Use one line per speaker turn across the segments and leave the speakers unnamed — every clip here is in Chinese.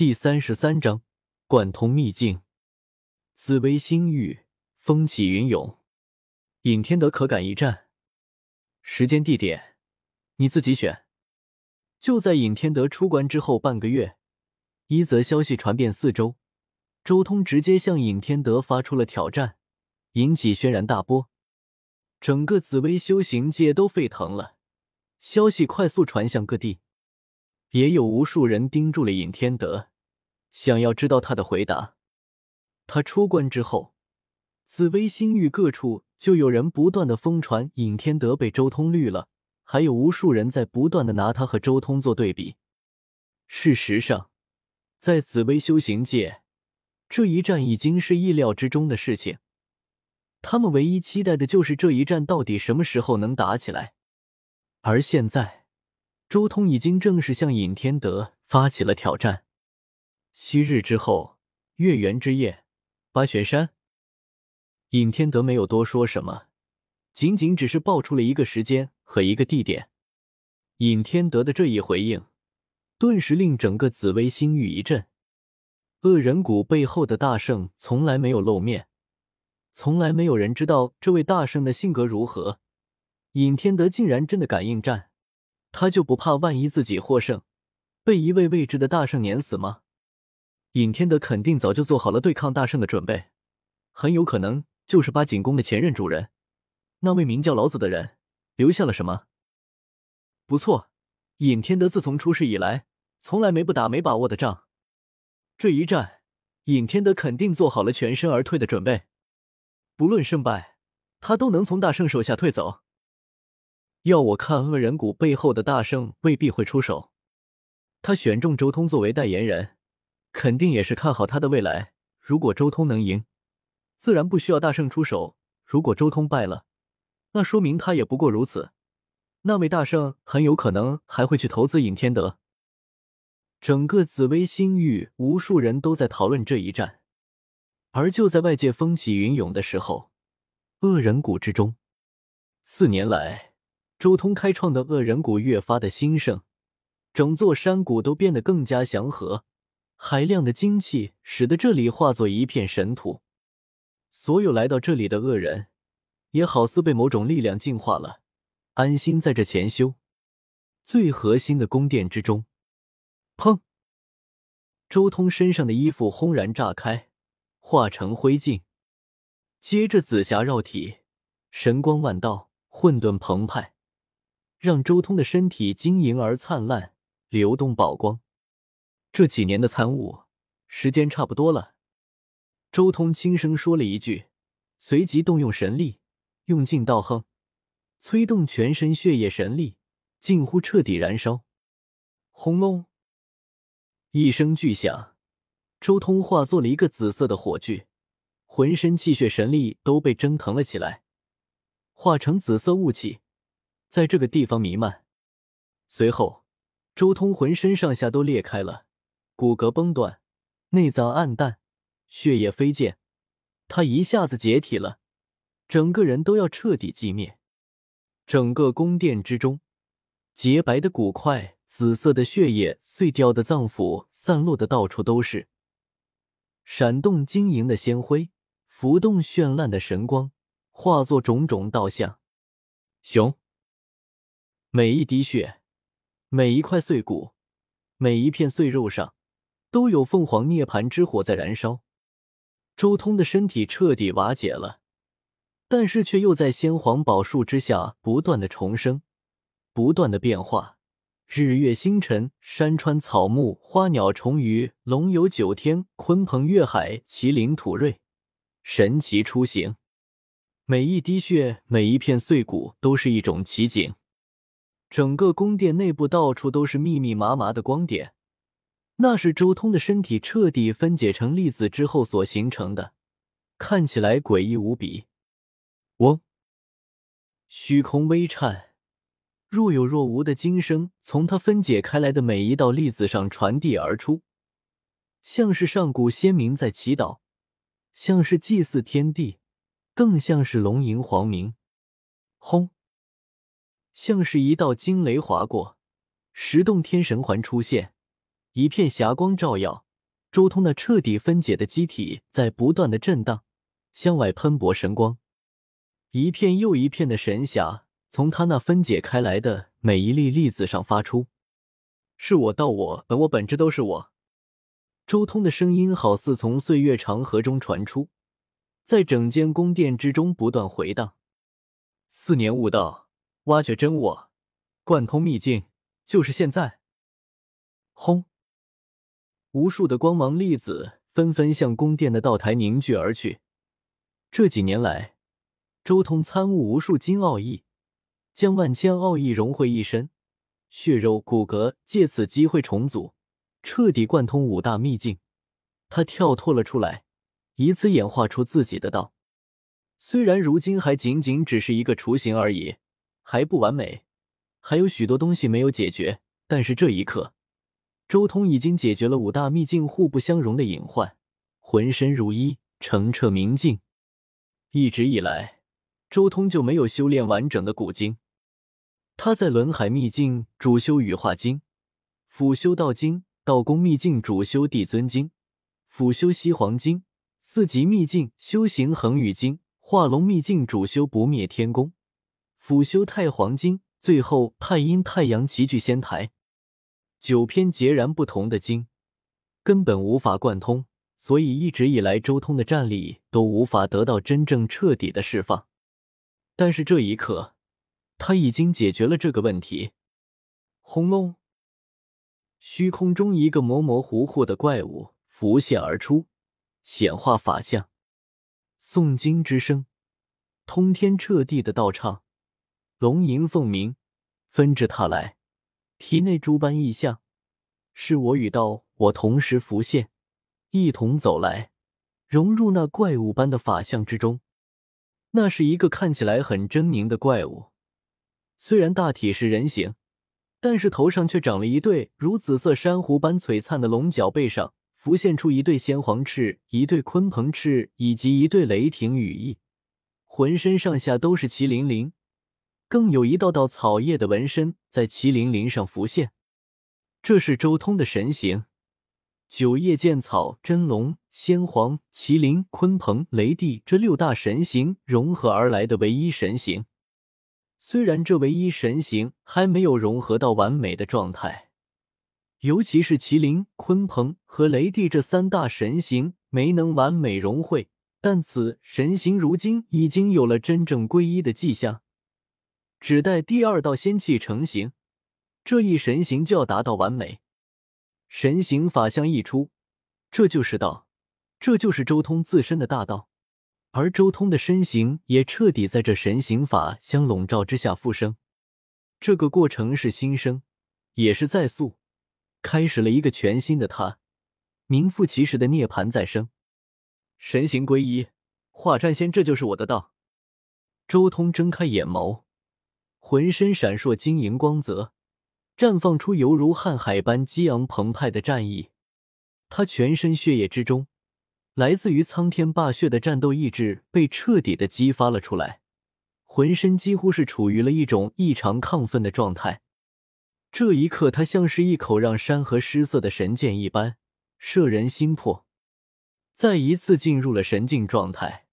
第三十三章贯通秘境。紫薇星域，风起云涌。尹天德可敢一战，时间地点你自己选。就在尹天德出关之后半个月，一则消息传遍四周，周通直接向尹天德发出了挑战，引起轩然大波，整个紫薇修行界都沸腾了。消息快速传向各地，也有无数人盯住了尹天德。想要知道他的回答。他出关之后，紫薇星域各处就有人不断的疯传尹天德被周通绿了，还有无数人在不断的拿他和周通做对比。事实上，在紫薇修行界，这一战已经是意料之中的事情。他们唯一期待的就是这一战到底什么时候能打起来。而现在，周通已经正式向尹天德发起了挑战。七日之后，月圆之夜，八玄山。尹天德没有多说什么，仅仅只是报出了一个时间和一个地点。尹天德的这一回应，顿时令整个紫薇星域一震。恶人谷背后的大圣从来没有露面，从来没有人知道这位大圣的性格如何。尹天德竟然真的敢应战，他就不怕万一自己获胜，被一位未知的大圣碾死吗？尹天德肯定早就做好了对抗大圣的准备，很有可能就是八景宫的前任主人，那位名叫老子的人留下了什么？不错，尹天德自从出世以来，从来没不打没把握的仗。这一战，尹天德肯定做好了全身而退的准备，不论胜败，他都能从大圣手下退走。要我看，恶人谷背后的大圣未必会出手，他选中周通作为代言人。肯定也是看好他的未来。如果周通能赢，自然不需要大圣出手；如果周通败了，那说明他也不过如此。那位大圣很有可能还会去投资尹天德。整个紫薇星域，无数人都在讨论这一战。而就在外界风起云涌的时候，恶人谷之中，四年来，周通开创的恶人谷越发的兴盛，整座山谷都变得更加祥和。海量的精气使得这里化作一片神土，所有来到这里的恶人，也好似被某种力量净化了，安心在这潜修。最核心的宫殿之中，砰！周通身上的衣服轰然炸开，化成灰烬，接着紫霞绕体，神光万道，混沌澎湃，让周通的身体晶莹而灿烂，流动宝光。这几年的参悟，时间差不多了。周通轻声说了一句，随即动用神力，用尽道哼，催动全身血液神力，近乎彻底燃烧。轰隆！一声巨响，周通化作了一个紫色的火炬，浑身气血神力都被蒸腾了起来，化成紫色雾气，在这个地方弥漫。随后，周通浑身上下都裂开了。骨骼崩断，内脏暗淡，血液飞溅，他一下子解体了，整个人都要彻底寂灭。整个宫殿之中，洁白的骨块、紫色的血液、碎掉的脏腑散落的到处都是，闪动晶莹的鲜辉，浮动绚烂的神光，化作种种道像。熊，每一滴血，每一块碎骨，每一片碎肉上。都有凤凰涅槃之火在燃烧，周通的身体彻底瓦解了，但是却又在先皇宝树之下不断的重生，不断的变化。日月星辰、山川草木、花鸟虫鱼、龙游九天、鲲鹏跃海、麒麟吐瑞，神奇出行。每一滴血，每一片碎骨，都是一种奇景。整个宫殿内部到处都是密密麻麻的光点。那是周通的身体彻底分解成粒子之后所形成的，看起来诡异无比。嗡，虚空微颤，若有若无的金声从他分解开来的每一道粒子上传递而出，像是上古先民在祈祷，像是祭祀天地，更像是龙吟黄鸣。轰，像是一道惊雷划过，十洞天神环出现。一片霞光照耀，周通那彻底分解的机体在不断的震荡，向外喷薄神光，一片又一片的神霞从他那分解开来的每一粒粒子上发出。是我道我本我本质都是我。周通的声音好似从岁月长河中传出，在整间宫殿之中不断回荡。四年悟道，挖掘真我，贯通秘境，就是现在。轰！无数的光芒粒子纷纷向宫殿的道台凝聚而去。这几年来，周通参悟无数金奥义，将万千奥义融汇一身，血肉骨骼借此机会重组，彻底贯通五大秘境。他跳脱了出来，以此演化出自己的道。虽然如今还仅仅只是一个雏形而已，还不完美，还有许多东西没有解决，但是这一刻。周通已经解决了五大秘境互不相容的隐患，浑身如一，澄澈明净。一直以来，周通就没有修炼完整的古经。他在轮海秘境主修羽化经，辅修道经；道宫秘境主修帝尊经，辅修西黄经；四级秘境修行恒宇经，化龙秘境主修不灭天宫，辅修太黄经。最后，太阴太阳齐聚仙台。九篇截然不同的经，根本无法贯通，所以一直以来周通的战力都无法得到真正彻底的释放。但是这一刻，他已经解决了这个问题。轰隆！虚空中一个模模糊糊的怪物浮现而出，显化法相。诵经之声，通天彻地的道唱，龙吟凤鸣，纷至沓来。体内诸般异象，是我与道我同时浮现，一同走来，融入那怪物般的法相之中。那是一个看起来很狰狞的怪物，虽然大体是人形，但是头上却长了一对如紫色珊瑚般璀璨的龙角，背上浮现出一对仙黄翅、一对鲲鹏翅以及一对雷霆羽翼，浑身上下都是麒麟鳞。更有一道道草叶的纹身在麒麟鳞上浮现，这是周通的神形——九叶剑草、真龙、仙皇、麒麟、鲲鹏、雷帝这六大神形融合而来的唯一神形。虽然这唯一神形还没有融合到完美的状态，尤其是麒麟、鲲鹏和雷帝这三大神形没能完美融汇，但此神形如今已经有了真正归一的迹象。只待第二道仙气成型，这一神形就要达到完美。神形法相一出，这就是道，这就是周通自身的大道。而周通的身形也彻底在这神形法相笼罩之下复生。这个过程是新生，也是再塑，开始了一个全新的他，名副其实的涅槃再生。神形归一，化战仙，这就是我的道。周通睁开眼眸。浑身闪烁晶莹光泽，绽放出犹如瀚海般激昂澎湃的战意。他全身血液之中，来自于苍天霸血的战斗意志被彻底的激发了出来，浑身几乎是处于了一种异常亢奋的状态。这一刻，他像是一口让山河失色的神剑一般，摄人心魄。再一次进入了神境状态。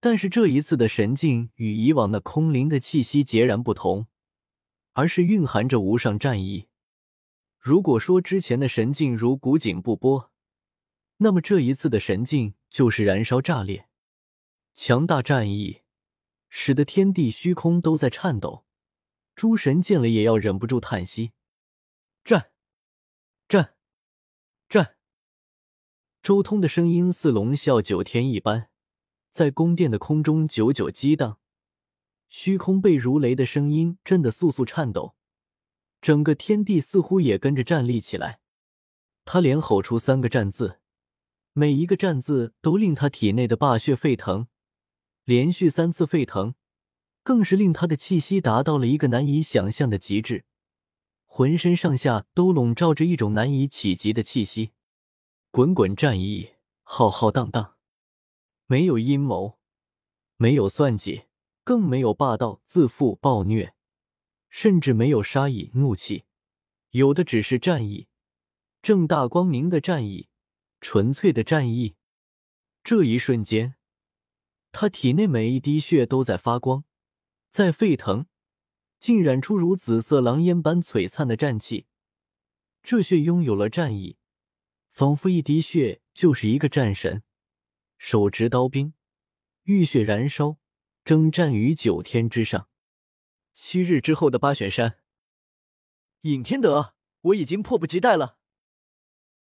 但是这一次的神境与以往那空灵的气息截然不同，而是蕴含着无上战意。如果说之前的神境如古井不波，那么这一次的神境就是燃烧炸裂，强大战意使得天地虚空都在颤抖。诸神见了也要忍不住叹息：战，战，战！周通的声音似龙啸九天一般。在宫殿的空中久久激荡，虚空被如雷的声音震得簌簌颤抖，整个天地似乎也跟着站立起来。他连吼出三个“战”字，每一个“战”字都令他体内的霸血沸腾，连续三次沸腾，更是令他的气息达到了一个难以想象的极致，浑身上下都笼罩着一种难以企及的气息，滚滚战意，浩浩荡荡。没有阴谋，没有算计，更没有霸道、自负、暴虐，甚至没有杀意、怒气，有的只是战意，正大光明的战意，纯粹的战意。这一瞬间，他体内每一滴血都在发光，在沸腾，浸染出如紫色狼烟般璀璨的战气。这血拥有了战意，仿佛一滴血就是一个战神，手执刀兵，浴血燃烧，征战于九天之上。七日之后的八玄山，尹天德，我已经迫不及待了。